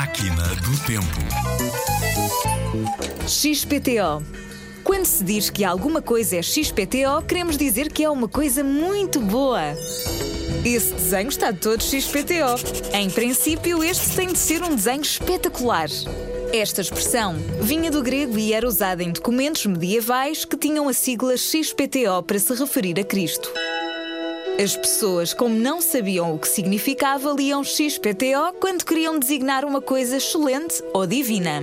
Máquina do Tempo. XPTO. Quando se diz que alguma coisa é XPTO, queremos dizer que é uma coisa muito boa. Esse desenho está todo XPTO. Em princípio, este tem de ser um desenho espetacular. Esta expressão vinha do grego e era usada em documentos medievais que tinham a sigla XPTO para se referir a Cristo. As pessoas, como não sabiam o que significava, liam XPTO quando queriam designar uma coisa excelente ou divina.